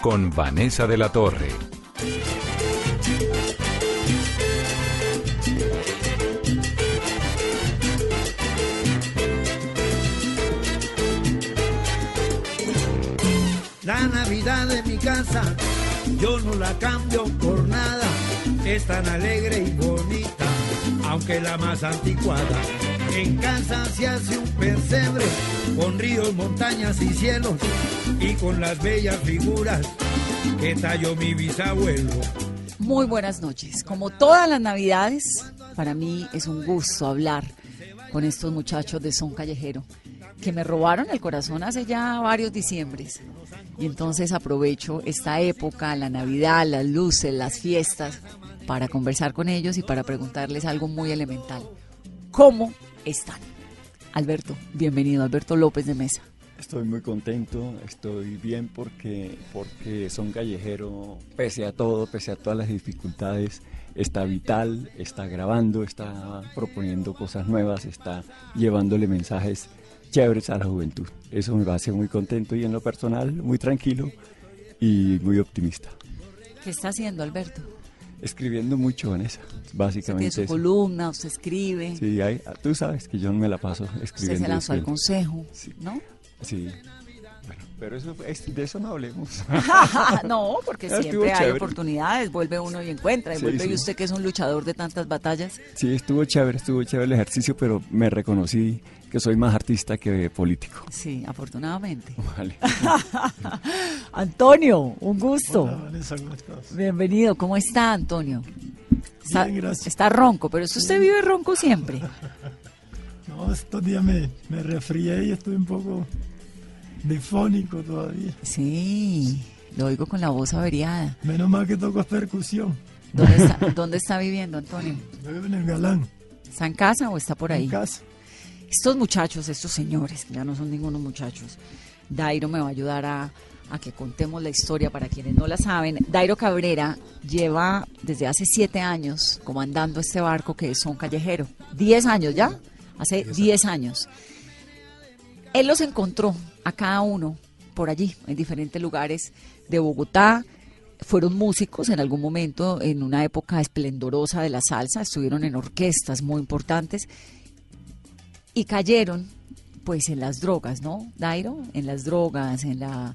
con Vanessa de la Torre. La Navidad de mi casa, yo no la cambio por nada. Es tan alegre y bonita, aunque la más anticuada. En casa se hace un pesebre con ríos, montañas y cielos y con las bellas figuras que talló mi bisabuelo. Muy buenas noches. Como todas las navidades, para mí es un gusto hablar con estos muchachos de Son Callejero, que me robaron el corazón hace ya varios diciembres. Y entonces aprovecho esta época, la Navidad, las luces, las fiestas, para conversar con ellos y para preguntarles algo muy elemental. ¿Cómo están? Alberto, bienvenido, Alberto López de Mesa. Estoy muy contento, estoy bien porque, porque son callejero, pese a todo, pese a todas las dificultades, está vital, está grabando, está proponiendo cosas nuevas, está llevándole mensajes chéveres a la juventud. Eso me hace muy contento y en lo personal muy tranquilo y muy optimista. ¿Qué está haciendo Alberto? Escribiendo mucho, Vanessa. Básicamente. Usted tiene su columna, usted escribe. Sí, hay, tú sabes que yo no me la paso escribiendo. Usted se lanzó al consejo, ¿no? Sí. Bueno, pero eso, es, de eso no hablemos. no, porque siempre hay oportunidades, vuelve uno y encuentra, y vuelve y usted que es un luchador de tantas batallas. Sí, estuvo chévere, estuvo chévere el ejercicio, pero me reconocí que soy más artista que político. Sí, afortunadamente. Vale. Antonio, un gusto. Bienvenido, ¿cómo está Antonio? Está, Bien, gracias. Está ronco, pero eso usted vive ronco siempre. no, estos días me, me resfrié y estoy un poco difónico todavía. Sí, lo oigo con la voz averiada. Menos mal que toco percusión. ¿Dónde está, ¿Dónde está viviendo, Antonio? Vivo en el Galán. ¿Está en casa o está por ahí? En casa. Estos muchachos, estos señores, que ya no son ningunos muchachos, Dairo me va a ayudar a, a que contemos la historia para quienes no la saben. Dairo Cabrera lleva desde hace siete años comandando este barco que es Son Callejero. Diez años ya, hace diez años. Él los encontró a cada uno por allí, en diferentes lugares de Bogotá. Fueron músicos en algún momento, en una época esplendorosa de la salsa, estuvieron en orquestas muy importantes y cayeron pues en las drogas, ¿no, Dairo? En las drogas, en la,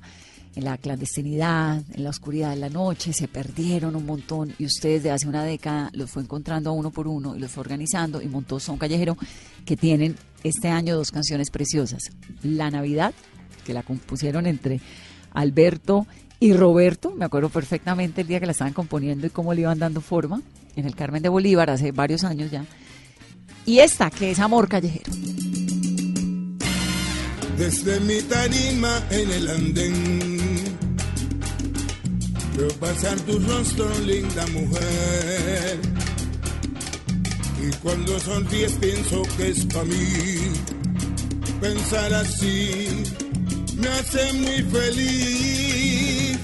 en la clandestinidad, en la oscuridad de la noche, se perdieron un montón y usted desde hace una década los fue encontrando a uno por uno y los fue organizando y montó Son Callejero que tienen este año dos canciones preciosas. La Navidad, que la compusieron entre Alberto y Roberto, me acuerdo perfectamente el día que la estaban componiendo y cómo le iban dando forma, en el Carmen de Bolívar hace varios años ya. Y esta, que es Amor Callejero. Desde mi tarima en el andén, veo pasar tu rostro, linda mujer. Y cuando sonríes pienso que es para mí. Pensar así me hace muy feliz.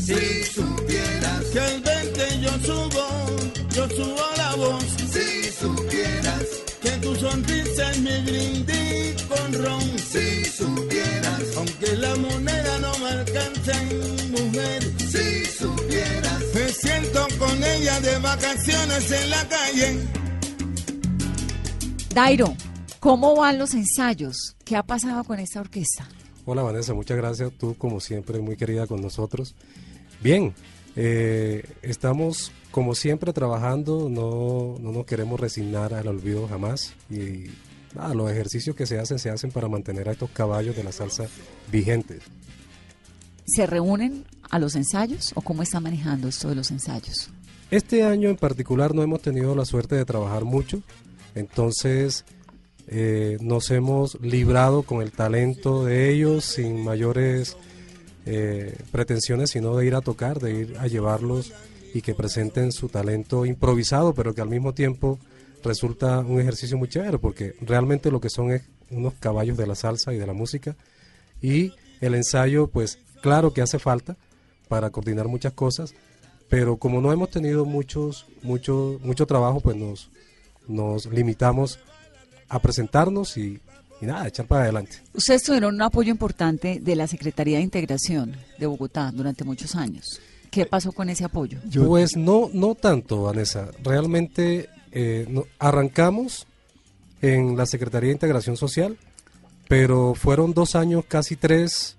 Si supieras que al verte yo subo, yo subo la voz. Si supieras que tu sonrisa es mi brindis con ron. Si supieras, aunque la moneda no me alcanza en mujer. Si supieras, me siento con ella de vacaciones en la calle. Dairo, ¿cómo van los ensayos? ¿Qué ha pasado con esta orquesta? Hola Vanessa, muchas gracias. Tú como siempre muy querida con nosotros. Bien, eh, estamos como siempre trabajando, no, no, nos queremos resignar al olvido jamás y ah, los ejercicios que se hacen se hacen para mantener a estos caballos de la salsa vigentes. ¿Se reúnen a los ensayos o cómo está manejando esto de los ensayos? Este año en particular no hemos tenido la suerte de trabajar mucho, entonces eh, nos hemos librado con el talento de ellos sin mayores eh, pretensiones, sino de ir a tocar, de ir a llevarlos y que presenten su talento improvisado, pero que al mismo tiempo resulta un ejercicio muy chévere, porque realmente lo que son es unos caballos de la salsa y de la música. Y el ensayo, pues claro que hace falta para coordinar muchas cosas, pero como no hemos tenido muchos, mucho, mucho trabajo, pues nos, nos limitamos a presentarnos y, y nada, echar para adelante. Ustedes tuvieron un apoyo importante de la Secretaría de Integración de Bogotá durante muchos años. ¿Qué pasó con ese apoyo? Pues no, no tanto, Vanessa. Realmente eh, no- arrancamos en la Secretaría de Integración Social, pero fueron dos años, casi tres,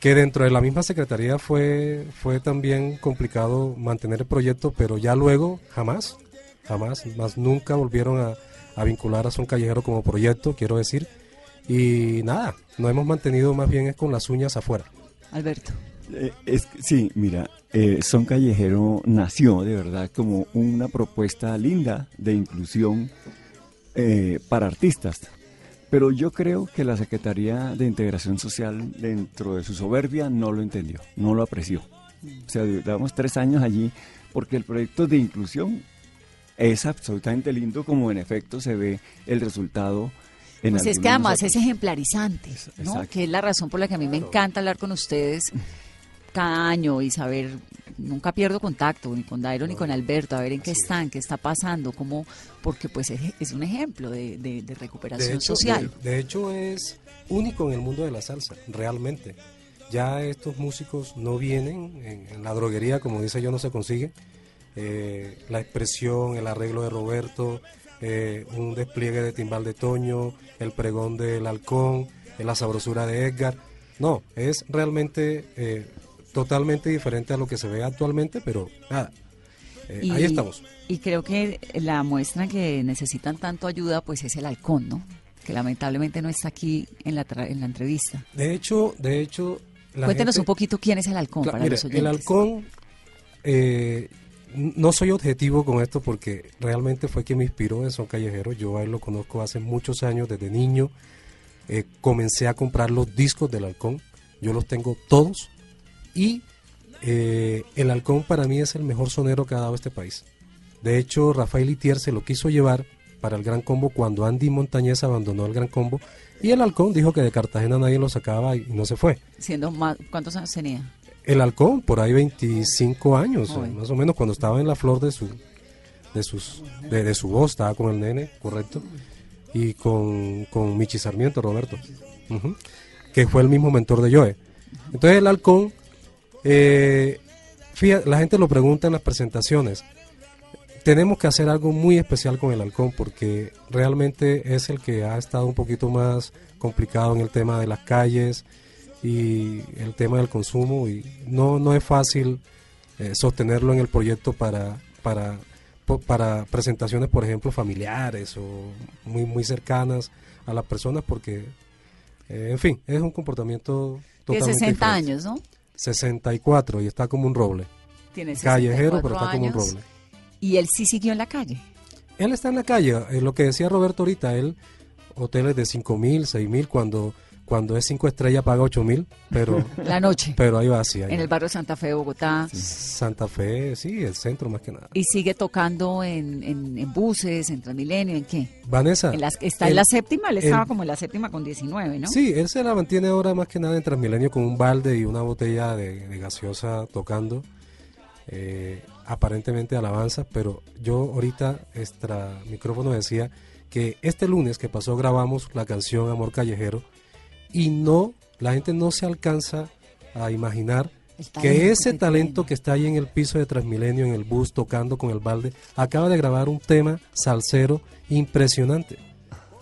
que dentro de la misma Secretaría fue, fue también complicado mantener el proyecto, pero ya luego jamás, jamás, más nunca volvieron a, a vincular a Son Callejero como proyecto, quiero decir. Y nada, nos hemos mantenido más bien es con las uñas afuera. Alberto. Eh, es que- sí, mira, eh, Son Callejero nació de verdad como una propuesta linda de inclusión eh, para artistas. Pero yo creo que la Secretaría de Integración Social, dentro de su soberbia, no lo entendió, no lo apreció. O sea, llevamos tres años allí porque el proyecto de inclusión es absolutamente lindo, como en efecto se ve el resultado Pues es que además es ejemplarizante, ¿no? Exacto. Que es la razón por la que a mí me encanta hablar con ustedes cada año y saber, nunca pierdo contacto ni con Dairo ni con Alberto, a ver en qué están, qué está pasando, cómo, porque pues es, es un ejemplo de, de- de recuperación de hecho, social. De, de hecho, es único en el mundo de la salsa, realmente. Ya estos músicos no vienen en, en la droguería, como dice yo, no se consigue. Eh, la expresión, el arreglo de Roberto, eh, un despliegue de timbal de Toño, el pregón del halcón, eh, la sabrosura de Edgar. No, es realmente eh, totalmente diferente a lo que se ve actualmente, pero nada, eh, Y- ahí estamos. Y creo que la muestra que necesitan tanto ayuda pues es el halcón, ¿no? Que lamentablemente no está aquí en la, tra- en la entrevista. De hecho, de hecho... la Cuéntenos gente- un poquito quién es el halcón para mire, los el oyentes. halcón, eh, n- no soy objetivo con esto porque realmente fue quien me inspiró en Son Callejero. Yo a él lo conozco hace muchos años, desde niño. Eh, comencé a comprar los discos del halcón. Yo los tengo todos. Y eh, el halcón para mí es el mejor sonero que ha dado este país. De hecho, Rafael Itier se lo quiso llevar para el Gran Combo cuando Andy Montañez abandonó el Gran Combo. Y el halcón dijo que de Cartagena nadie lo sacaba y no se fue. Siendo más, ¿Cuántos años tenía? El halcón, por ahí 25 años, eh, más o menos, cuando estaba en la flor de su de sus de, de su voz, estaba con el nene, correcto, y con, con Michi Sarmiento, Roberto, que fue el mismo mentor de Joe. Entonces el halcón, eh, fíjate, la gente lo pregunta en las presentaciones, tenemos que hacer algo muy especial con el halcón porque realmente es el que ha estado un poquito más complicado en el tema de las calles y el tema del consumo y no, no es fácil eh, sostenerlo en el proyecto para, para, para presentaciones, por ejemplo, familiares o muy, muy cercanas a las personas porque, eh, en fin, es un comportamiento Tiene totalmente 60 diferente. años, ¿no? 64 y está como un roble. Tiene Callejero, 64 pero está como un roble. Y él sí siguió en la calle. Él está en la calle, eh, lo que decía Roberto ahorita, él hoteles de 5 mil, 6 mil, cuando, cuando es 5 estrellas paga 8 mil, pero, La noche. pero ahí va ahí en va. el barrio Santa Fe de Bogotá. Santa Fe, sí, el centro más que nada. Y sigue tocando en, en, en buses, en Transmilenio, ¿en qué? Vanessa. En las- está en la séptima, él estaba como en la séptima con 19, ¿no? Sí, él se la mantiene ahora más que nada en Transmilenio con un balde y una botella de, de gaseosa tocando. eh, aparentemente alabanza, pero yo ahorita extra micrófono decía que este lunes que pasó grabamos la canción Amor Callejero y no, la gente no se alcanza a imaginar que ese que talento que está ahí en el piso de Transmilenio, en el bus, tocando con el balde, acaba de grabar un tema salsero impresionante.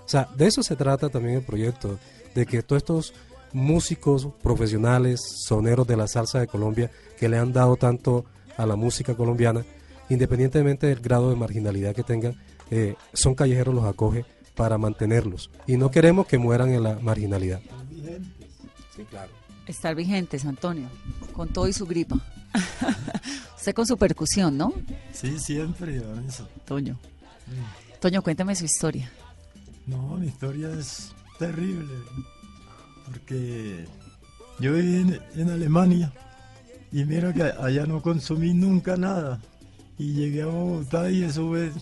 O sea, de eso se trata también el proyecto, de que todos estos músicos profesionales, soneros de la salsa de Colombia, que le han dado tanto a la música colombiana, independientemente del grado de marginalidad que tengan, eh, son callejeros los acoge para mantenerlos. Y no queremos que mueran en la marginalidad. Sí, claro. Estar vigentes, Antonio, con todo y su gripa. Usted con su percusión, ¿no? Sí, siempre, Vanessa. Toño. Toño, cuéntame su historia. No, mi historia es terrible. Porque yo viví en, en Alemania y mira que allá no consumí nunca nada. Y llegué a Bogotá y eso es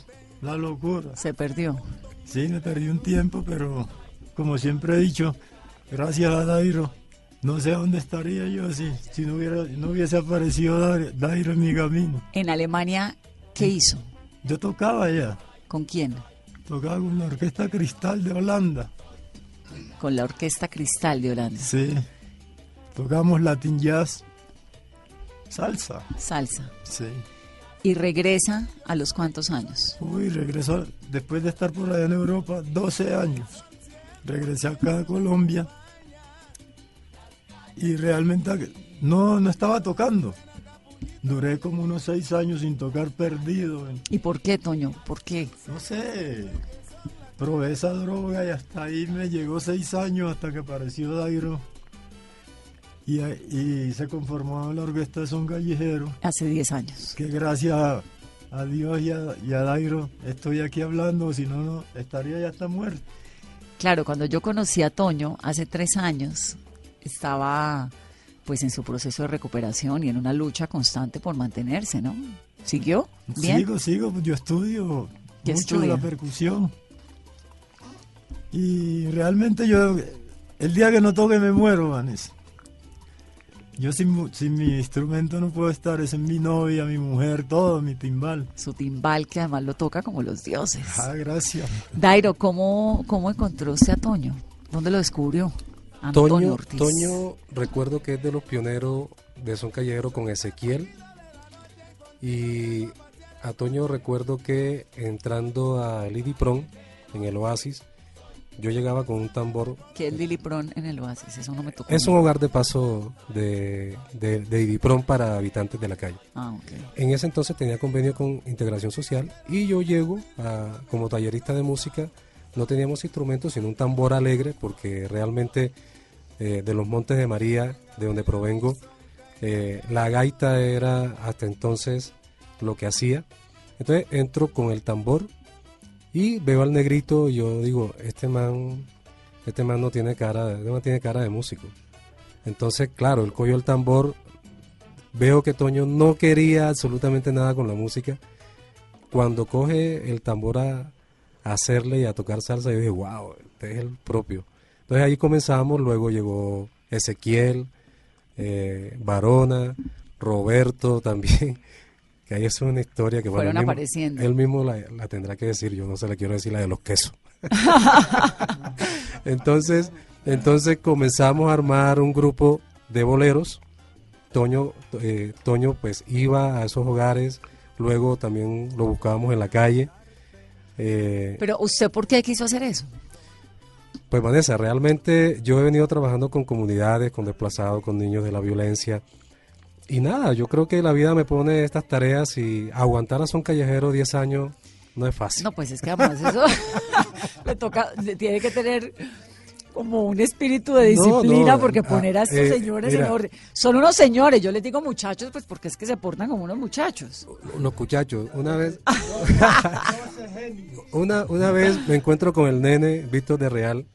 la locura. Se perdió. Sí, me perdí un tiempo, pero como siempre he dicho, gracias a Dairo, no sé dónde estaría yo si, si no, hubiera, no hubiese aparecido Dairo, en mi camino. En Alemania, ¿qué hizo? Yo tocaba allá, ¿Con quién? tocaba con la Orquesta Cristal de Holanda. Con la Orquesta Cristal de Holanda. Sí, tocamos Latin Jazz, salsa. Salsa. Sí. Y regresa a los cuántos años. Uy, regresó después de estar por allá en Europa 12 años. Regresé acá a Colombia y realmente no, no estaba tocando. Duré como unos seis años sin tocar perdido. ¿Y por qué, Toño? ¿Por qué? No sé, probé esa droga y hasta ahí me llegó seis años hasta que apareció Dairo. Y, y se conformó la orquesta de Son Callejero. Hace 10 años. Que gracias a, a Dios y a, y a Dairo estoy aquí hablando, si no, no estaría ya hasta muerto. Claro, cuando yo conocí a Toño hace tres años, estaba pues en su proceso de recuperación y en una lucha constante por mantenerse, ¿no? ¿Siguió? ¿Bien? Sigo, sigo, pues yo estudio ¿Qué mucho estudia? la percusión. Y realmente yo, el día que no toque me muero, Vanessa. Yo sin, sin mi instrumento no puedo estar, es mi novia, mi mujer, todo, mi timbal. Su timbal que además lo toca como los dioses. Ah, gracias. Dairo, ¿cómo, cómo encontró usted a Toño? ¿Dónde lo descubrió? Antonio Toño, Ortiz. Toño, recuerdo que es de los pioneros de Son Callejero con Ezequiel. Y a Toño recuerdo que entrando a Lidi en el Oasis, yo llegaba con un tambor. Que es Lili Pron en el Oasis, eso no me tocó. Es un hogar de paso de, de, de para habitantes de la calle. Ah, ok. En ese entonces tenía convenio con Integración Social y yo llego a- como tallerista de música. No teníamos instrumentos, sino un tambor alegre, porque realmente eh, de los Montes de María, de donde provengo, eh, la gaita era hasta entonces lo que hacía. Entonces entro con el tambor y veo al negrito y yo digo, este man, este man no tiene cara, este man tiene cara de músico. Entonces, claro, el cogió el tambor, veo que Toño no quería absolutamente nada con la música. Cuando coge el tambor a hacerle y a tocar salsa, yo dije, wow, este es el propio. Entonces ahí comenzamos, luego llegó Ezequiel, eh, Varona, Roberto también, que ahí es una historia que bueno, Fueron él mismo- apareciendo. Él mismo la, la tendrá que decir, yo no se la quiero decir la de los quesos. entonces, entonces comenzamos a armar un grupo de boleros. Toño, eh, Toño pues iba a esos hogares, luego también lo buscábamos en la calle. Eh, Pero usted, ¿por qué quiso hacer eso? Pues Vanessa, realmente yo he venido trabajando con comunidades, con desplazados, con niños de la violencia. Y nada, yo creo que la vida me pone estas tareas y aguantar a Son Callejero 10 años no es fácil. No, pues es que además eso le toca, le tiene que tener como un espíritu de disciplina, no, porque ah, poner a estos eh, señores mira. en orden. Son unos señores, yo les digo muchachos, pues porque es que se portan como unos muchachos. Los muchachos, una vez, una, una vez me encuentro con el nene Víctor de Real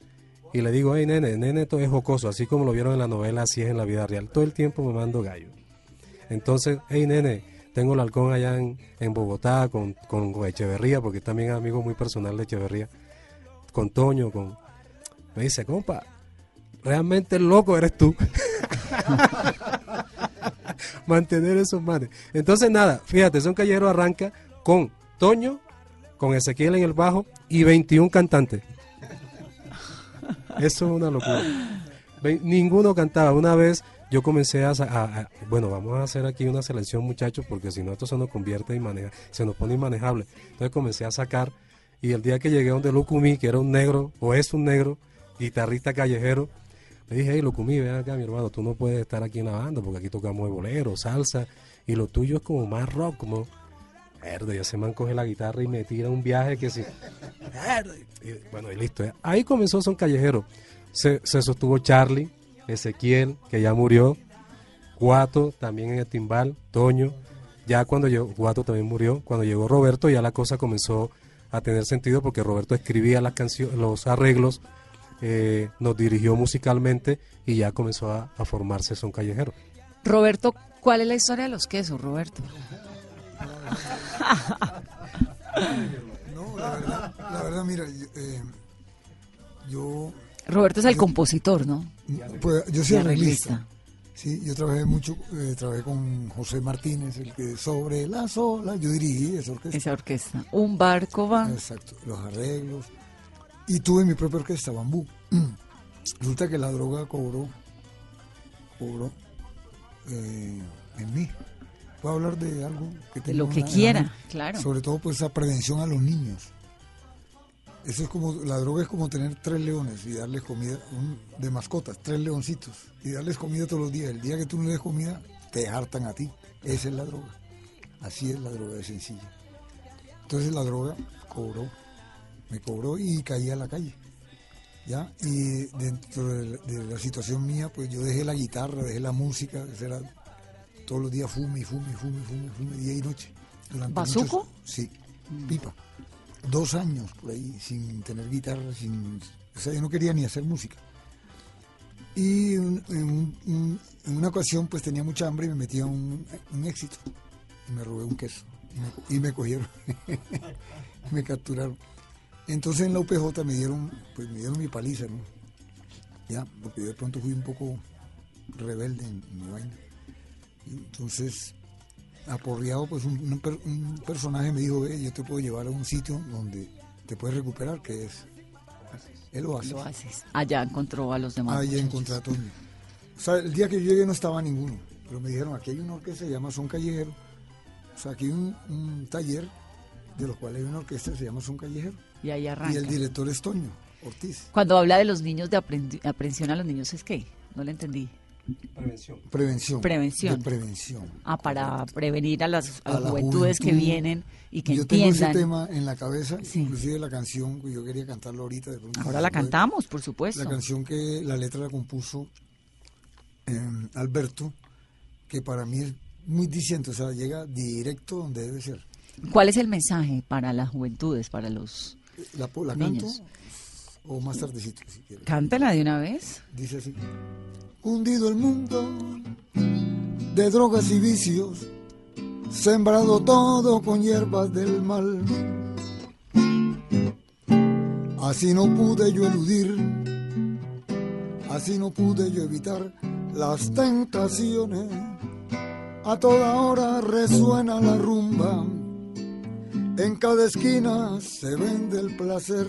y le digo, hey nene, nene todo es jocoso, así como lo vieron en la novela, así es en la vida real. Todo el tiempo me mando gallo. Entonces, hey nene, tengo el halcón allá en, en Bogotá con, con, Echeverría, porque también amigo muy personal de Echeverría, con Toño, con... Me dice, compa, realmente loco eres tú. Mantener esos manes. Entonces, nada, fíjate, Son Callejero arranca con Toño, con Ezequiel en el bajo y 21 cantantes. Eso es una locura. Ninguno cantaba. Una vez yo comencé a- a- Bueno, vamos a hacer aquí una selección, muchachos, porque si no, esto se nos convierte y maneja, se nos pone inmanejable. Entonces comencé a sacar. Y el día que llegué donde Lucumí, que era un negro, o es un negro, guitarrista callejero, le dije, hey, Lucumí, ven acá, mi hermano, tú no puedes estar aquí en la banda, porque aquí tocamos de bolero, salsa, y lo tuyo es como más rock, como. Verde, ya se me coge la guitarra y me tira un viaje que sí. Y, bueno, y listo. Ahí comenzó Son Callejero. Se, se sostuvo Charlie, Ezequiel, que ya murió, Guato, también en el timbal, Toño. Ya cuando llegó, Guato también murió. Cuando llegó Roberto, ya la cosa comenzó a tener sentido porque Roberto escribía las canciones, los arreglos, eh, nos dirigió musicalmente y ya comenzó a, a formarse Son Callejero. Roberto, ¿cuál es la historia de los quesos, Roberto? No, la verdad, la verdad mira, yo, eh, yo, Roberto es el yo- compositor, ¿no? pues, yo soy arreglista. Sí, yo trabajé mucho, eh, trabajé con José Martínez, el que sobre las olas, yo dirigí esa orquesta. Esa orquesta. Un barco va. Exacto, los arreglos. Y tuve mi propia orquesta, Bambú. Resulta que la droga cobró, cobró eh, en mí. Puedo hablar de algo que De tenga lo que una- quiera, claro. Sobre todo pues esa prevención a los niños. Eso es como, la droga es como tener tres leones y darles comida, un- de mascotas, tres leoncitos, y darles comida todos los días. El día que tú no les des comida, te hartan a ti. Esa es la droga. Así es la droga de sencilla. Entonces la droga cobró, me cobró y caí a la calle. ¿Ya? Y dentro de la, de la situación mía, pues yo dejé la guitarra, dejé la música, eso era todos los días fume y fume y fume y fume, fume, día y noche. Durante ¿Bazuco? muchos- sí, pipa. Dos años por ahí sin tener guitarra, sin, o sea, yo no quería ni hacer música. Y un- en, un- un- en una ocasión pues tenía mucha hambre y me metí a un, éxito y me robé un queso y me, y me cogieron, me capturaron. Entonces en la UPJ me dieron, pues me dieron mi paliza, ¿no? Ya, porque yo de pronto fui un poco rebelde en mi vaina. Y entonces, aporreado, pues un, un un personaje me dijo, ve, yo te puedo llevar a un sitio donde te puedes recuperar, que es el oasis. Lo haces. Allá encontró a los demás. Ahí muchachos. encontré a Toño. O sea, el día que yo llegué no estaba ninguno, pero me dijeron, aquí hay una orquesta que se llama Son Callejero. O sea, aquí hay un, un taller de los cuales hay una orquesta que se llama Son Callejero. Y ahí Y arranca. el director es Toño Ortiz. Cuando habla de los niños de aprensión a los niños, ¿es qué? No le entendí. Prevención. Prevención. Prevención. De prevención. Ah, para prevenir a las, a A las juventudes que juventud. vienen y que yo tengo ese entiendan. tema en la cabeza, Sí. inclusive la canción, que yo quería cantarlo ahorita. de pronto Ahora la cantamos, por supuesto. La canción que la letra la compuso eh, Alberto, que para mí es muy diciente, o sea, llega directo donde debe ser. ¿Cuál es el mensaje para las juventudes, para los... ¿La, la canto Niños. O más tardecito si quieres? Cántala de una vez. Dice así. Hundido el mundo de drogas y vicios, sembrado todo con hierbas del mal. Así no pude yo eludir, así no pude yo evitar las tentaciones. A toda hora resuena la rumba, en cada esquina se vende el placer.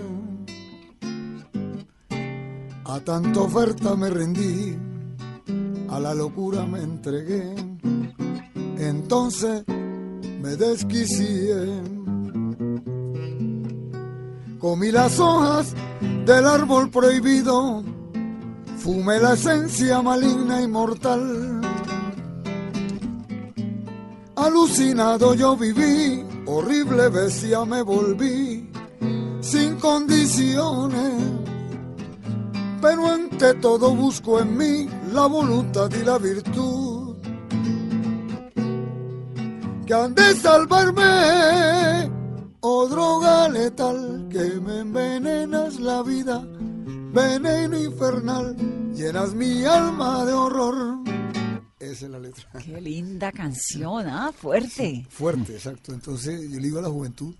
A tanta oferta me rendí, a la locura me entregué, entonces me desquicié. Comí las hojas del árbol prohibido, fumé la esencia maligna y mortal. Alucinado yo viví, horrible bestia me volví, sin condiciones pero ante todo busco en mí la voluntad y la virtud que han de salvarme. Oh droga letal que me envenenas la vida, veneno infernal, llenas mi alma de horror. Esa es la letra. Qué linda canción, ¿ah? Fuerte. Fuerte, exacto. Entonces yo le digo a la juventud,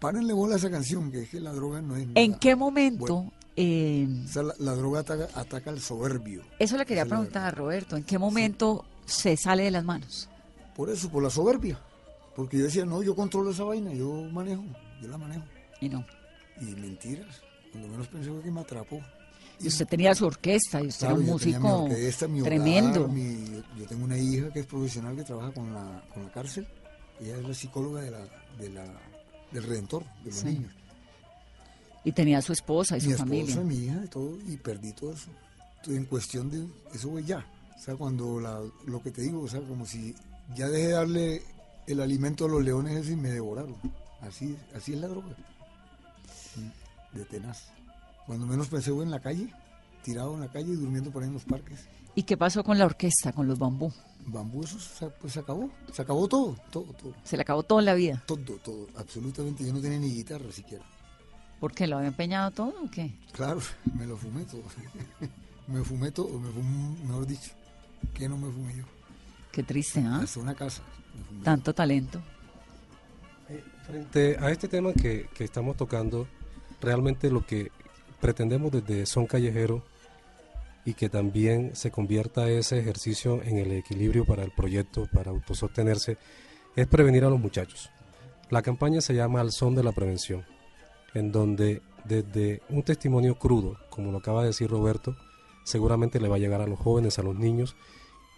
párenle bola a esa canción, que es que la droga no es nada. ¿En qué momento? Bueno. Eh, O sea, la, la droga ataca, ataca al soberbio. eso le quería Esa preguntar, Roberto. ¿En qué momento se sale de las manos? Por eso, por la soberbia. Porque yo decía, no, yo controlo esa vaina, yo manejo, yo la manejo. Y no. Y mentiras. Cuando menos pensé que me atrapó. Y usted tenía su orquesta y usted Claro, era un yo tenía mi músico orquesta, mi hogar, tremendo. mi- yo tengo una hija que es profesional que trabaja con la, con la cárcel. Ella es la psicóloga de la, de la, del Redentor, de los Sí. niños. Y tenía su esposa y mi su familia. esposa, mi hija, y todo, y perdí todo eso. Entonces, en cuestión de, eso fue ya. O sea, cuando la, lo que te digo, o sea, como si ya dejé de darle el alimento a los leones y me devoraron. Así, así es la droga. De tenaz. Cuando menos pensé fue en la calle tirado en la calle y durmiendo por ahí en los parques. ¿Y qué pasó con la orquesta, con los bambú? Bambú, eso se, pues se acabó, se acabó todo, todo, todo. Se le acabó todo en la vida. Todo, todo, absolutamente. Yo no tenía ni guitarra siquiera. ¿Por qué? ¿Lo había empeñado todo o qué? Claro, me lo fumé todo. me fumé todo, me fumé, mejor dicho, que no me fumé yo. Qué triste, ¿ah? Hasta una casa. me fumé. Tanto talento. Frente a este tema que, que estamos tocando, realmente lo que pretendemos desde Son Callejero y que también se convierta ese ejercicio en el equilibrio para el proyecto, para autosostenerse, es prevenir a los muchachos. La campaña se llama Al Son de la Prevención, en donde desde un testimonio crudo, como lo acaba de decir Roberto, seguramente le va a llegar a los jóvenes, a los niños,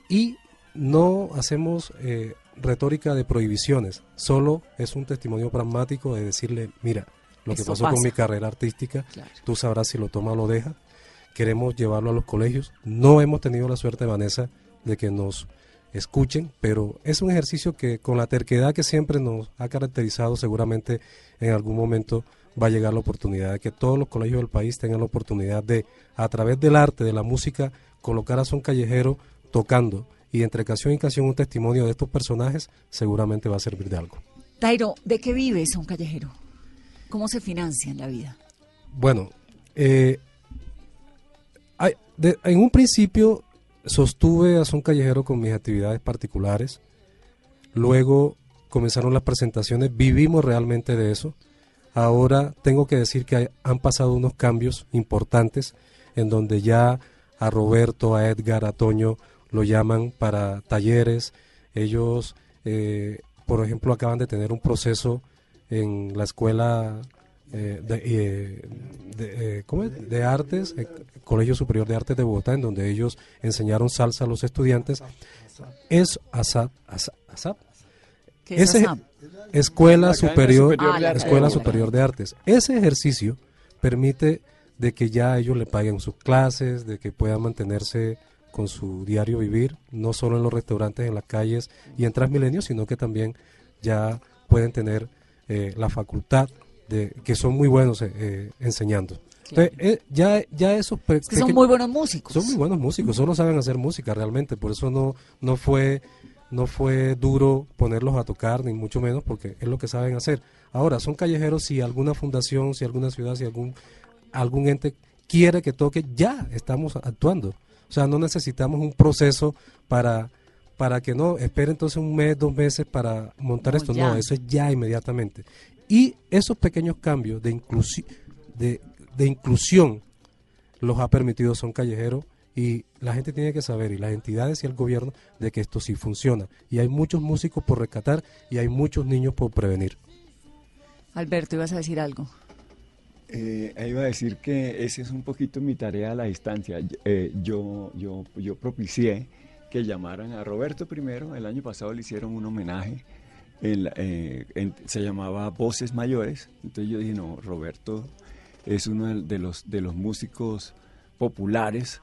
y no hacemos eh, retórica de prohibiciones, solo es un testimonio pragmático de decirle, mira, lo que pasó con mi carrera artística, Claro. tú sabrás si lo toma o lo deja. Queremos llevarlo a los colegios. No hemos tenido la suerte, Vanessa, de que nos escuchen, pero es un ejercicio que con la terquedad que siempre nos ha caracterizado, seguramente en algún momento va a llegar la oportunidad de que todos los colegios del país tengan la oportunidad de, a través del arte, de la música, colocar a son callejero tocando y entre canción y canción un testimonio de estos personajes, seguramente va a servir de algo. Tairo, ¿de qué vives un callejero? ¿Cómo se financia en la vida? Bueno, eh, hay- de- en un principio sostuve a Son Callejero con mis actividades particulares. Luego comenzaron las presentaciones, vivimos realmente de eso. Ahora tengo que decir que han pasado unos cambios importantes en donde ya a Roberto, a Edgar, a Toño lo llaman para talleres. Ellos, eh, por ejemplo, acaban de tener un proceso en la escuela eh, de, eh, de, eh, de artes, eh, Colegio Superior de Artes de Bogotá, en donde ellos enseñaron salsa a los estudiantes. Es ASAP, ASAP, ASAP. ¿Qué es Ese-? Escuela Superior, Superior de Arte. Escuela Ah, Superior de Artes. Ese ejercicio permite de que ya ellos le paguen sus clases, de que puedan mantenerse con su diario vivir, no solo en los restaurantes, en las calles y en Transmilenio, sino que también ya pueden tener eh, la facultad de que son muy buenos eh, eh, enseñando. Entonces, eh, ya, ya esos pe- Es que son muy buenos músicos. son muy buenos músicos, solo saben hacer música realmente, por eso no, no fue no fue duro ponerlos a tocar, ni mucho menos, porque es lo que saben hacer. Ahora, son callejeros si alguna fundación, si alguna ciudad, si algún, algún ente quiere que toque, ya estamos actuando. O sea, no necesitamos un proceso para, para que no, espere entonces un mes, dos meses para montar No, esto. ya. No, eso es ya inmediatamente. Y esos pequeños cambios de, inclusi- de, de inclusión los ha permitido Son Callejero y la gente tiene que saber, y las entidades y el gobierno, de que esto sí funciona. Y hay muchos músicos por rescatar y hay muchos niños por prevenir. Alberto, ibas a decir algo. Eh, iba a decir que esa es un poquito mi tarea a la distancia. Yo- eh, yo, yo, yo propicié que llamaran a Roberto primero. El año pasado le hicieron un homenaje. El, eh, en- se llamaba Voces Mayores. Entonces yo dije, no, Roberto es uno de los, de los músicos populares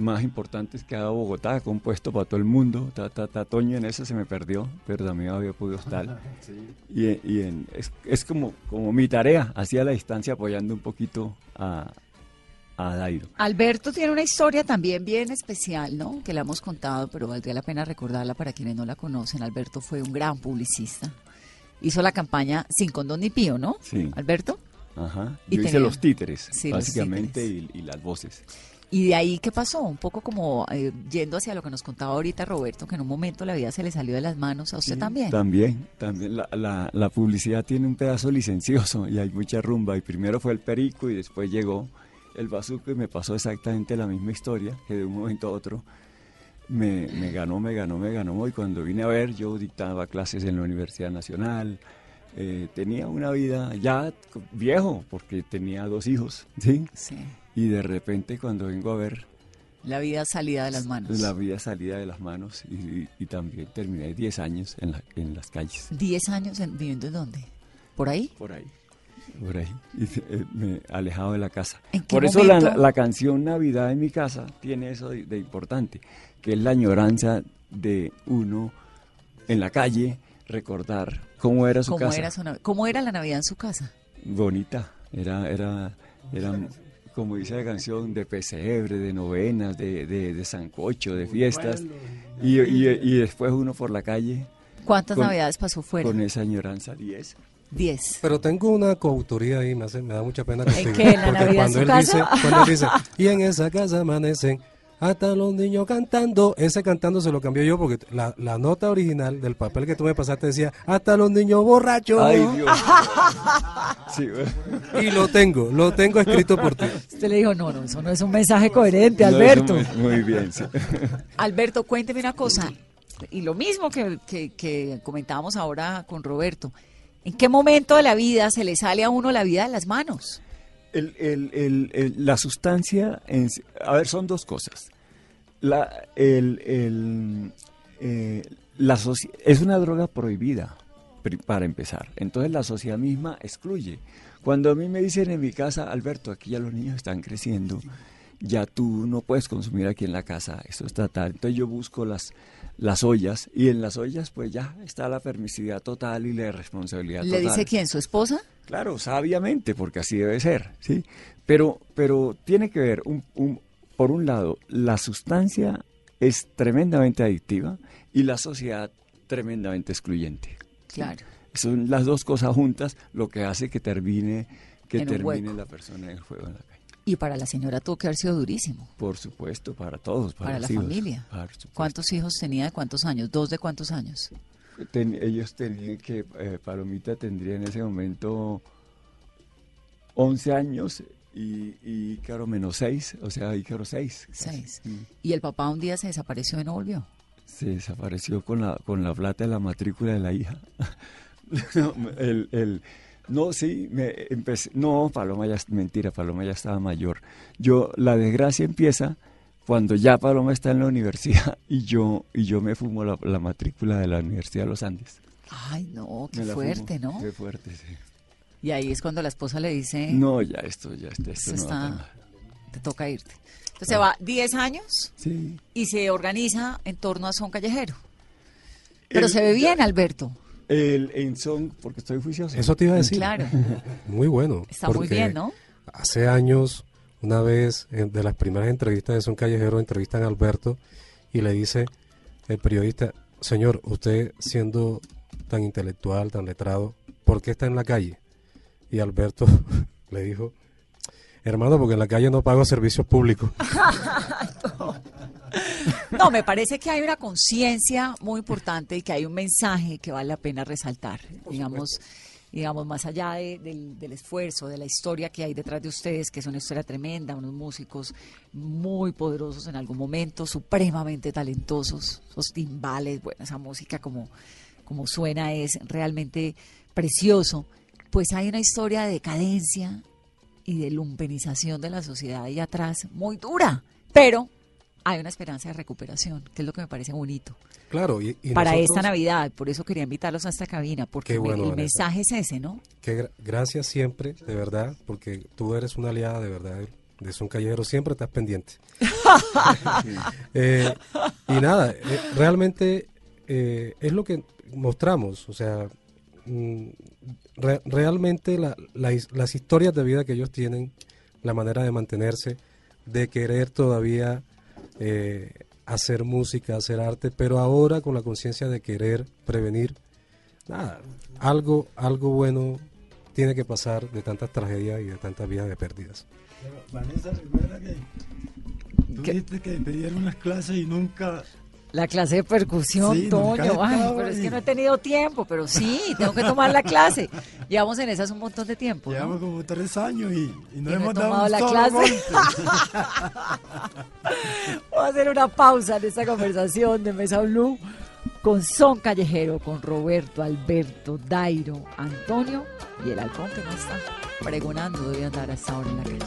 más importantes que ha dado Bogotá, ha compuesto para todo el mundo. Ta, ta, ta, Toño en eso se me perdió, pero también había podido estar. Y, y en- es, es como, como mi tarea, así a la distancia, apoyando un poquito a, a Dairo. Alberto tiene una historia también bien especial, ¿no? Que la hemos contado, pero valdría la pena recordarla para quienes no la conocen. Alberto fue un gran publicista. Hizo la campaña Sin Condón ni Pío, ¿no? Sí. Alberto. Ajá. Y Yo hice tenía- los títeres, Sí, los básicamente, y, y las voces. Y de ahí, ¿qué pasó? Un poco como eh, yendo hacia lo que nos contaba ahorita Roberto, que en un momento la vida se le salió de las manos. ¿A usted también? También, también. La, la- la publicidad tiene un pedazo licencioso y hay mucha rumba. Y primero fue el perico y después llegó el bazuco y me pasó exactamente la misma historia, que de un momento a otro me, me ganó, me ganó, me ganó. Y cuando vine a ver, yo dictaba clases en la Universidad Nacional. eh, tenía una vida ya viejo, porque tenía dos hijos, ¿sí? Sí. Y de repente cuando vengo a ver La vida salida de las manos. la vida salida de las manos y, y- y también terminé 10 años en, la- en las calles. ¿Diez años en- viviendo en dónde? ¿Por ahí? Por ahí. Por ahí. Y, eh, me alejado de la casa. ¿En qué Por eso la, la canción Navidad en mi casa tiene eso de, de importante, que es la añoranza de uno en la calle, recordar cómo era su ¿Cómo casa. era, su ¿Cómo era la Navidad en su casa? Bonita. Era, era, era como dice la canción, de pesebre, de novenas, de, de, de sancocho, de fiestas. Y, y, y después uno por la calle ¿Cuántas Con- navidades pasó fuera? con esa añoranza 10. Diez. Pero tengo una coautoría ahí, me, hace- me da mucha pena ¿En contigo. qué? ¿En la porque Navidad en cuando su él, casa? dice, cuando él dice, y en esa casa amanecen hasta los niños cantando, ese cantando se lo cambió yo porque la, la nota original del papel que tú me pasaste decía, hasta los niños borrachos. Ay, Dios. Sí, Y lo tengo, lo tengo escrito por ti. Usted le dijo, no, no, eso no es un mensaje coherente, No, Alberto. muy, muy bien, sí. Alberto, cuénteme una cosa. Y lo mismo que, que- que comentábamos ahora con Roberto. ¿En qué momento de la vida se le sale a uno la vida de las manos? El- el- la sustancia, en a ver, son dos cosas. La, el- eh, la es una droga prohibida, para empezar. Entonces la sociedad misma excluye. Cuando a mí me dicen en mi casa, Alberto, aquí ya los niños están creciendo, ya tú no puedes consumir aquí en la casa, esto está tal. Entonces yo busco las, las ollas y en las ollas pues ya está la permisividad total y la responsabilidad ¿Le total. dice quién? ¿Su esposa? Claro, sabiamente, porque así debe ser, ¿sí? Pero, pero tiene que ver, un, un- por un lado, la sustancia es tremendamente adictiva y la sociedad tremendamente excluyente. Claro. Son las dos cosas juntas lo que hace que termine, que termine hueco. la persona en el juego en la calle. Y para la señora tuvo que haber sido durísimo. Por supuesto, para todos, para, Para, la hijos. familia. ¿Cuántos hijos tenía de cuántos años? ¿Dos de cuántos años? Ten- ellos tenían que, eh, Palomita tendría en ese momento 11 años y, y Ícaro menos 6, o sea, Ícaro 6. Seis. Y el papá un día se desapareció y no volvió. Se desapareció con la, con la plata de la matrícula de la hija. no, el, el- no, sí, me empecé, no, Paloma ya, mentira, Paloma ya estaba mayor. Yo, la desgracia empieza cuando ya Paloma está en la universidad y yo, y yo me fumo la, la matrícula de la Universidad de los Andes. Ay, no, qué fuerte, fumo. ¿no? Qué fuerte, sí. Y ahí es cuando la esposa le dice, No, ya esto, ya esto, esto no está- te toca irte. Entonces se va 10 años Sí. y se organiza en torno a Son Callejero. Pero El- se ve bien, Alberto. El, en son, porque estoy juicioso. Eso te iba a decir. Claro. Muy bueno. Está muy bien, ¿no? Hace años, una vez, en- de las primeras entrevistas de Son Callejero, entrevistan a Alberto y le dice el periodista, señor, usted siendo tan intelectual, tan letrado, ¿por qué está en la calle? Y Alberto le dijo, hermano, porque en la calle no pago servicios públicos. No, me parece que hay una conciencia muy importante y que hay un mensaje que vale la pena resaltar. Digamos, digamos más allá de- del, del esfuerzo, de la historia que hay detrás de ustedes, que es una historia tremenda, unos músicos muy poderosos en algún momento, supremamente talentosos, esos timbales, bueno, esa música como, como suena es realmente precioso. Pues hay una historia de decadencia y de lumpenización de la sociedad ahí atrás muy dura, pero hay una esperanza de recuperación, que es lo que me parece bonito. Claro, y, y para nosotros- esta Navidad, por eso quería invitarlos a esta cabina, porque me- el Vanessa. mensaje es ese, ¿no? que gra- gracias siempre, de verdad, porque tú eres una aliada de verdad de Son Callejero, siempre estás pendiente. Eh, y nada, eh, realmente eh, es lo que mostramos, o sea, mm, re- realmente la- la his- las historias de vida que ellos tienen, la manera de mantenerse, de querer todavía eh, hacer música, hacer arte, pero ahora con la conciencia de querer prevenir, nada, algo, algo bueno tiene que pasar de tantas tragedias y de tantas vidas de pérdidas. Pero, Vanessa, recuerda que tú ¿Qué? dijiste que te dieron unas clases y nunca... La clase de percusión, Sí, Toño. Ay, pero es que no he tenido tiempo, pero sí, tengo que tomar la clase. Llevamos en esas un montón de tiempo. ¿no? Llevamos como tres años y, y no Y no he hemos dado tomado un la solo clase. Voy a hacer una pausa en esta conversación de Mesa Blue con Son Callejero, con Roberto, Alberto, Dairo, Antonio y el halcón que no está pregonando debe andar hasta ahora en la calle.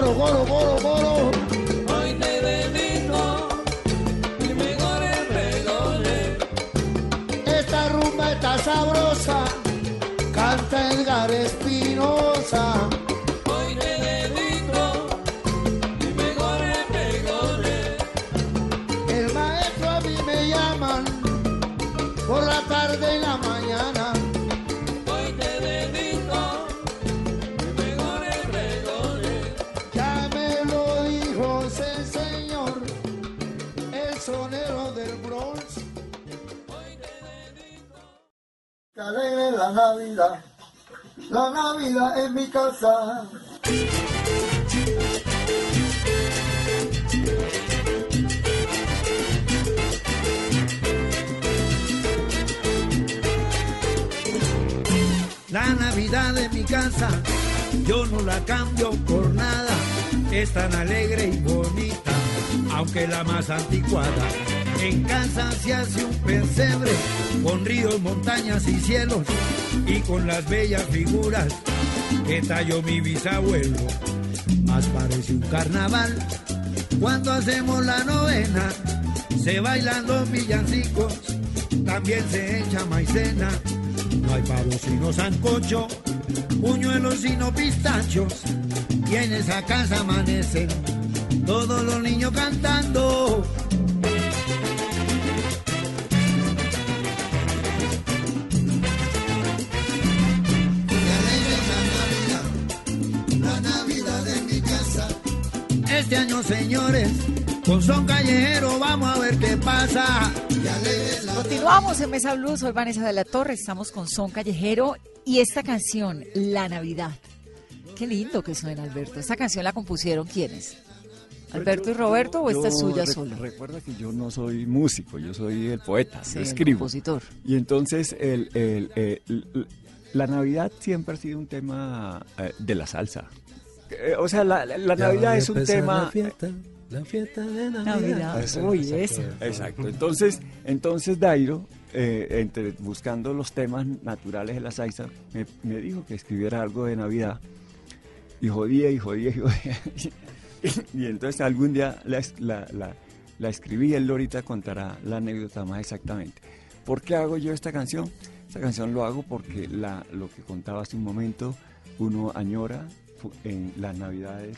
Coro, coro, coro, coro. Hoy te dedico mis mejores pregones. Esta rumba está sabrosa. Canta Edgar Espinosa. La Navidad, la Navidad en mi casa. La Navidad de mi casa, yo no la cambio por nada. Es tan alegre y bonita, aunque la más anticuada. En casa se hace un pesebre, con ríos, montañas y cielos, y con las bellas figuras que talló mi bisabuelo. Más parece un carnaval cuando hacemos la novena. Se bailan los villancicos, también se echa maicena. No hay pavo sino sancocho, puñuelos sino pistachos. Y en esa casa amanecen todos los niños cantando. Este año, señores, con son callejero, vamos a ver qué pasa. Continuamos en Mesa Blues, soy Vanessa de la Torre, estamos con Son Callejero y esta canción, La Navidad. Qué lindo que suena, Alberto. ¿Esta canción la compusieron quiénes? ¿Alberto y Roberto o esta es suya rec- sola? Recuerda que yo no soy músico, yo soy el poeta, Sí, yo el escribo. compositor. Y entonces el, el- el- la Navidad siempre ha sido un tema eh, de la salsa. Eh, o sea, la, la- Navidad es un tema... La fiesta, la fiesta de Navidad. Navidad. Esa, Uy, exacto. esa. Exacto. Entonces, entonces Dairo, eh, entre, buscando los temas naturales de la salsa, me, me dijo que escribiera algo de Navidad. Y jodía, y jodía, y jodía. y entonces algún día la, la, la- la escribí, él ahorita contará la anécdota más exactamente. ¿Por qué hago yo esta canción? Esta canción lo hago porque la, lo que contaba hace un momento, uno añora en las navidades,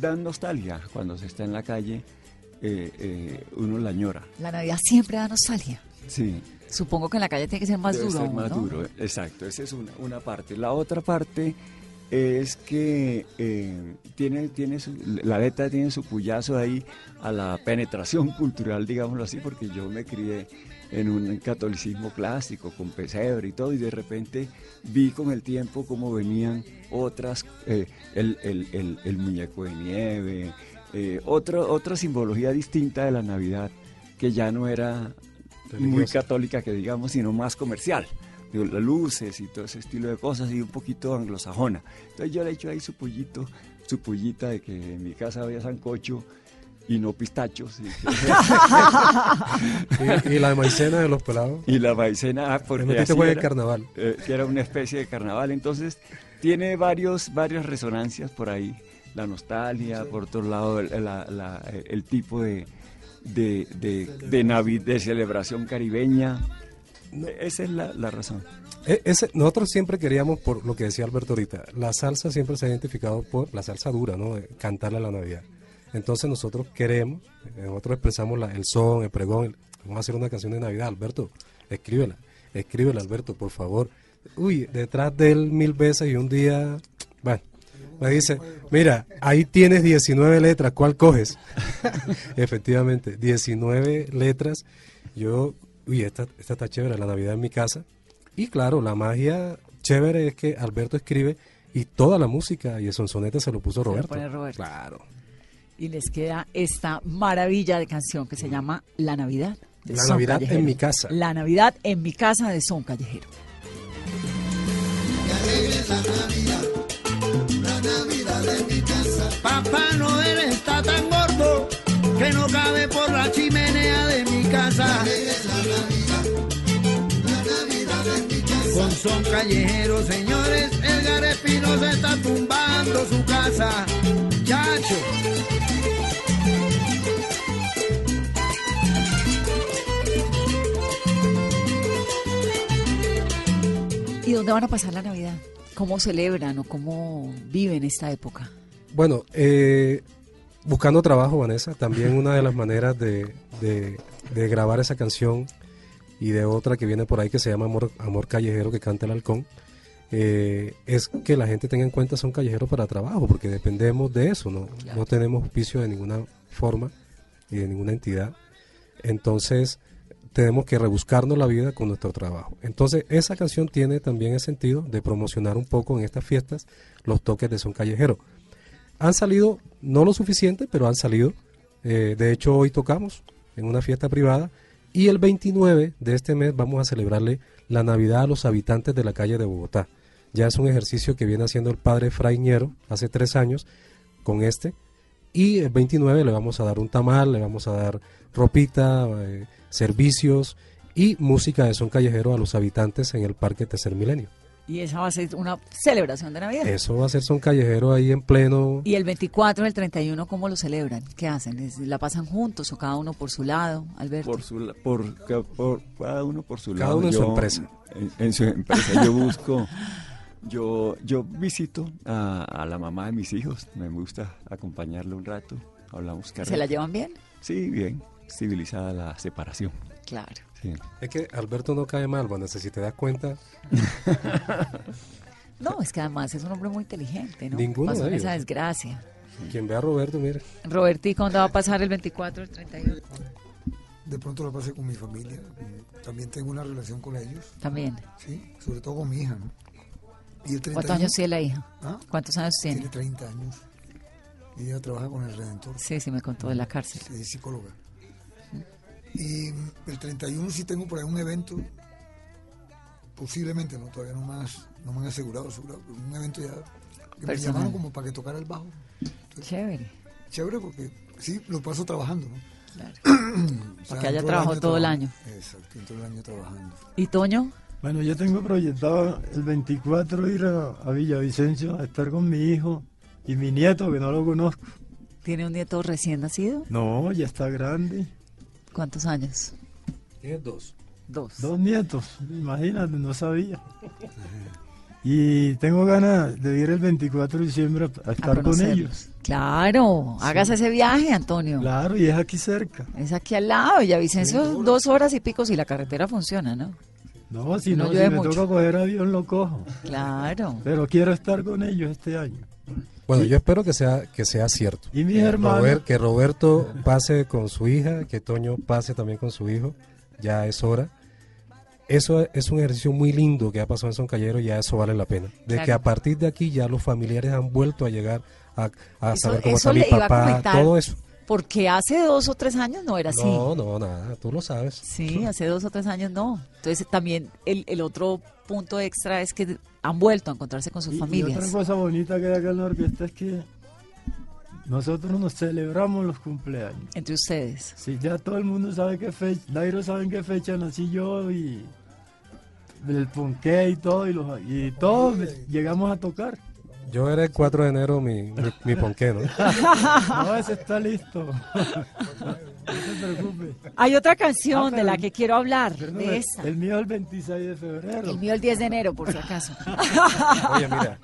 dan nostalgia cuando se está en la calle, eh, eh, uno la añora. La Navidad siempre da nostalgia. Sí. Supongo que en la calle tiene que ser más Debe duro. ser más ¿no? duro, exacto. Esa es una, una parte. La otra parte es que eh, tiene, tiene su- la letra tiene su puyazo ahí a la penetración cultural, digámoslo así, porque yo me crié en un catolicismo clásico, con pesebre y todo, y de repente vi con el tiempo cómo venían otras, eh, el, el- el- el muñeco de nieve, eh, otra, otra simbología distinta de la Navidad, que ya no era muy católica, que digamos, sino más comercial. Las luces y todo ese estilo de cosas y un poquito anglosajona. Entonces yo le echo ahí su pollito, su pollita de que en mi casa había sancocho y no pistachos. Y, Y, y la maicena de los pelados. y la maicena, ah, porque metiste así era, carnaval. eh, que era una especie de carnaval. Entonces tiene varios, varias resonancias por ahí. La nostalgia, por otro lado, el, la- la- el tipo de, de, de, de Navi- de celebración caribeña. Esa es la, la razón. E- ese- nosotros siempre queríamos, por lo que decía Alberto ahorita, la salsa siempre se ha identificado por la salsa dura, ¿no? De cantarle a la Navidad. Entonces nosotros queremos, eh, nosotros expresamos la- el son, el pregón, el- vamos a hacer una canción de Navidad, Alberto, escríbela, escríbela Alberto, por favor. Uy, detrás de él mil veces y un día, bueno, me dice, mira, ahí tienes 19 letras, ¿cuál coges? Efectivamente, 19 letras. Yo, uy, esta, esta está chévere, la Navidad en mi casa. Y claro, la magia chévere es que Alberto escribe y toda la música y el sonsonete se lo puso Se lo pone Roberto. Claro. Y les queda esta maravilla de canción que se llama La Navidad. de La Son Navidad Callejero. en mi casa. La Navidad en mi casa de Son Callejero. Papá Noel está tan gordo que no cabe por la chimenea de mi casa. Con son callejeros, señores, Edgar se está tumbando su casa. Chacho. ¿Y dónde van a pasar la Navidad? ¿Cómo celebran o cómo viven esta época? Bueno, eh, buscando trabajo, Vanessa, también una de las maneras de, de- de grabar esa canción y de otra que viene por ahí que se llama Amor, Amor Callejero que canta el halcón, eh, es que la gente tenga en cuenta son callejeros para trabajo, porque dependemos de eso, no, no tenemos auspicio de ninguna forma y de ninguna entidad. Entonces, tenemos que rebuscarnos la vida con nuestro trabajo. Entonces, esa canción tiene también el sentido de promocionar un poco en estas fiestas los toques de son callejero. Han salido, no lo suficiente, pero han salido. Eh, de hecho, hoy tocamos en una fiesta privada y el 29 de este mes vamos a celebrarle la Navidad a los habitantes de la calle de Bogotá. Ya es un ejercicio que viene haciendo el padre Fraiñero hace tres años con este. Y el 29 le vamos a dar un tamal, le vamos a dar ropita, eh, servicios y música de son callejero a los habitantes en el Parque Tercer Milenio. Y esa va a ser una celebración de Navidad. Eso va a ser son callejero ahí en pleno. ¿Y el 24, el 31, cómo lo celebran? ¿Qué hacen? ¿Es- ¿La pasan juntos o cada uno por su lado, Alberto? Por, su, la- por, por cada uno por su Cada lado. uno en su empresa. En, en su empresa. Yo busco, yo, yo visito a, a la mamá de mis hijos. Me gusta acompañarle un rato. Hablamos ¿Se la llevan bien? Sí, bien. Civilizada la separación. Claro. Sí. Es que Alberto no cae mal, Vanessa, si te das cuenta. No, es que además es un hombre muy inteligente, ¿no? Ninguno Pasó de en ellos. esa desgracia. Quien ve a Roberto, mire. Robertico, ¿dónde va a pasar el 24, el 31? De pronto la pasé con mi familia. También tengo una relación con ellos. También. Sí, sobre todo con mi hija, ¿no? Y el 31, ¿Cuántos años tiene la hija? ¿Ah? ¿Cuántos años tiene? Tiene 30 años. Y ella trabaja con el Redentor. Sí, sí, me contó de la cárcel. Es psicóloga. Y mm, el 31 sí tengo por ahí un evento, posiblemente, no todavía no has- no me han asegurado, asegurado, un evento ya que me llamaron como para que tocara el bajo. Chévere. Chévere porque sí, lo paso trabajando, ¿no? Claro. O sea, Para que haya todo el trabajo año todo el año. Exacto, todo el año trabajando. ¿Y Toño? Bueno, yo tengo proyectado el 24 ir a, a Villavicencio a estar con mi hijo y mi nieto, que no lo conozco. ¿Tiene un nieto recién nacido? No, ya está grande. ¿Cuántos años? Tienes dos. Dos. Dos nietos, imagínate, no sabía. Y tengo ganas de ir el 24 de diciembre a, a estar con ellos. Claro, hágase ese viaje, Antonio. Claro, y es aquí cerca. Es aquí al lado, Villavicencio, dos horas y pico si la carretera funciona, ¿no? No, si No no, si me mucho. toca coger avión lo cojo. Claro. Pero quiero estar con ellos este año. Bueno, yo espero que sea que sea cierto. Y mis Que hermanos. Robert- que Roberto pase con su hija, que Toño pase también con su hijo. Ya es hora. Eso es un ejercicio muy lindo que ha pasado en Son Callero y ya eso vale la pena. De Claro. que a partir de aquí ya los familiares han vuelto a llegar a, a Eso- saber cómo está mi papá, todo eso. Porque hace dos o tres años no era así. No, no, nada, tú lo sabes. Sí, hace dos o tres años no. Entonces también el, el otro punto extra es que han vuelto a encontrarse con sus Y- Y, familias. otra cosa bonita que hay acá en la orquesta es que nosotros nos celebramos los cumpleaños. Entre ustedes. Sí, ya todo el mundo sabe qué fecha, Dairo sabe en qué fecha nací yo y el ponqué y todo, y, los, y todos llegamos a tocar. Yo era el 4 de enero mi, mi, mi ponqué, ¿no? No, ese está listo. no se preocupe. Hay otra canción Ah, de la que quiero hablar, de el- esa. El mío el 26 de febrero. El mío el 10 de enero, por si acaso. Oye, mira,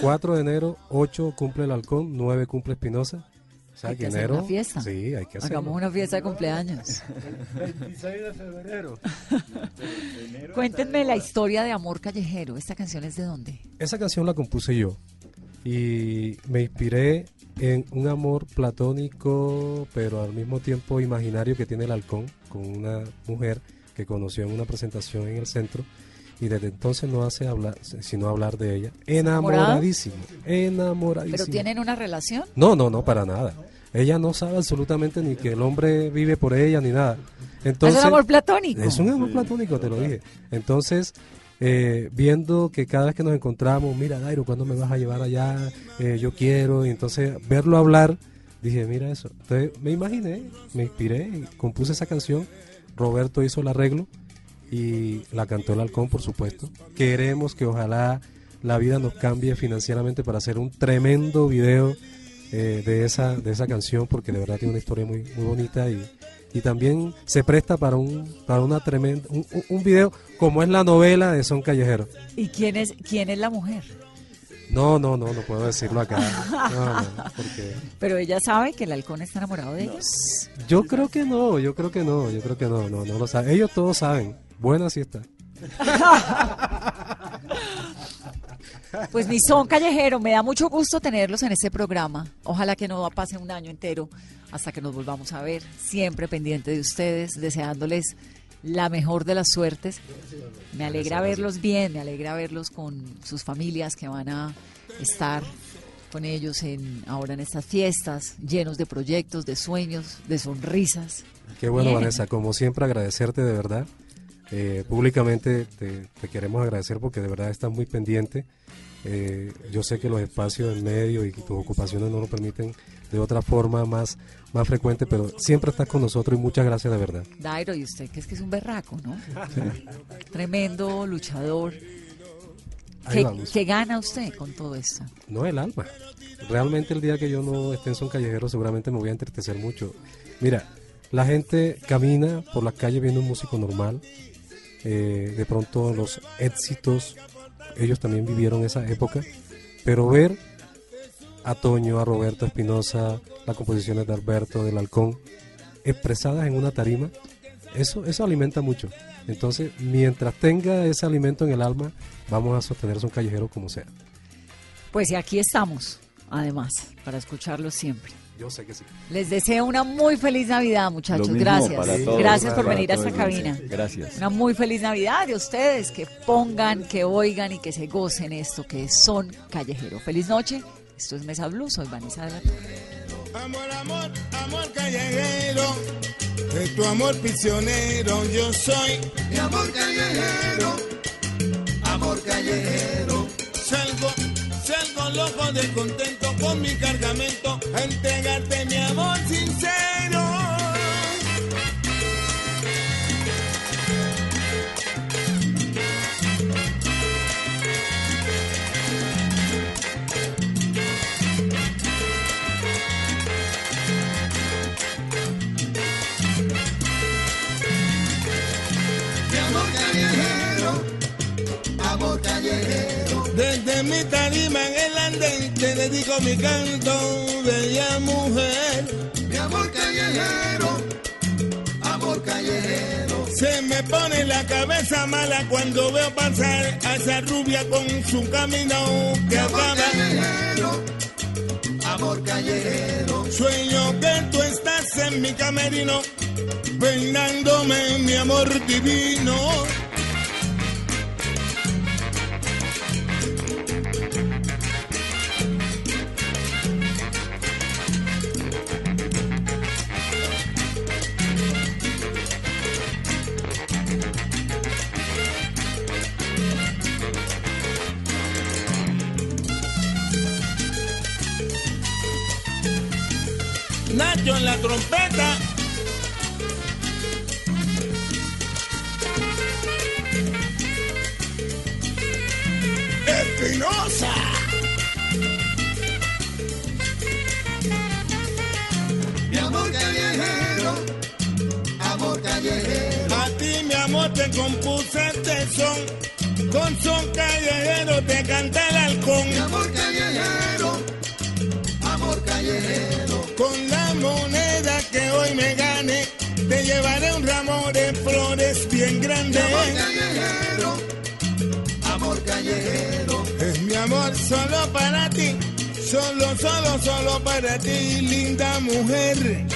4 de enero, 8 cumple el halcón, 9 cumple Espinosa. O sea, Hay que que hacer enero. una fiesta. Sí, hay que hacerlo. Hagamos una fiesta de cumpleaños. 26 de febrero. Cuéntenme la historia de Amor Callejero. ¿Esta canción es de dónde? Esa canción la compuse yo y me inspiré en un amor platónico, pero al mismo tiempo imaginario que tiene el halcón con una mujer que conoció en una presentación en el centro y desde entonces no hace hablar, sino hablar de ella. Enamoradísimo, enamoradísimo. ¿Pero tienen una relación? No, no, no, para nada. Ella no sabe absolutamente ni que el hombre vive por ella ni nada. Entonces, es un amor platónico. es un amor platónico, te lo dije. Entonces, eh, viendo que cada vez que nos encontramos, mira, Dairo, ¿cuándo me vas a llevar allá? Eh, yo quiero. Y entonces, verlo hablar, dije, mira eso. Entonces, me imaginé, me inspiré compuse esa canción. Roberto hizo el arreglo y la cantó el halcón, por supuesto. Queremos que ojalá la vida nos cambie financieramente para hacer un tremendo video eh, de, esa, de esa canción, porque de verdad tiene una historia muy, muy bonita y, y también se presta para un, para una tremenda, un, un- video como es la novela de Son Callejero. ¿Y quién es, quién es la mujer? No, no, no, no puedo decirlo acá. No, no, porque Pero ella sabe que el halcón está enamorado de ella. yo creo que no, yo creo que no, yo creo que no, no, no lo saben. Ellos todos saben. Buena sí está. Pues mi son callejero, me da mucho gusto tenerlos en este programa. Ojalá que no pase un año entero hasta que nos volvamos a ver. Siempre pendiente de ustedes, deseándoles la mejor de las suertes. Me alegra verlos bien, me alegra verlos con sus familias que van a estar con ellos en ahora en estas fiestas, llenos de proyectos, de sueños, de sonrisas. Qué bueno, Bien. Vanessa. Como siempre, agradecerte de verdad. Eh, públicamente te, te queremos agradecer porque de verdad estás muy pendiente. Eh, yo sé que los espacios en medio y tus ocupaciones no lo permiten de otra forma más, más frecuente, pero siempre estás con nosotros y muchas gracias de verdad. Dairo, y usted que es que es un berraco, ¿no? Tremendo luchador. ¿Qué, gana usted con todo esto? No el alma. Realmente el día que yo no esté en Son Callejero seguramente me voy a entristecer mucho. Mira, la gente camina por las calles viendo un músico normal. Eh, de pronto los éxitos, ellos también vivieron esa época. Pero ver a Toño, a Roberto Espinosa, las composiciones de Alberto, del Halcón, expresadas en una tarima, eso, eso alimenta mucho. Entonces, mientras tenga ese alimento en el alma, vamos a sostener Son Callejero como sea. Pues y aquí estamos, además, para escucharlos siempre. Yo sé que sí. Les deseo una muy feliz Navidad, muchachos. Gracias. para todos, Gracias por venir a esta cabina. Gracias. Una muy feliz Navidad de ustedes, que pongan, que oigan y que se gocen esto que es son callejero. Feliz noche. Esto es Mesa Blue, soy Vanessa de la Torre. Amor, amor, amor callejero, de tu amor prisionero yo soy. Mi amor callejero, amor callejero. Salgo loco de contento con mi cargamento entregarte mi amor sincero. En el andén te dedico mi canto, bella mujer. Mi amor callejero, amor callejero. Se me pone la cabeza mala cuando veo pasar a esa rubia con su camino que Amor acaba. callejero, amor callejero. Sueño que tú estás en mi camerino, peinándome mi amor divino. Solo para ti, solo, solo, solo para ti, linda mujer.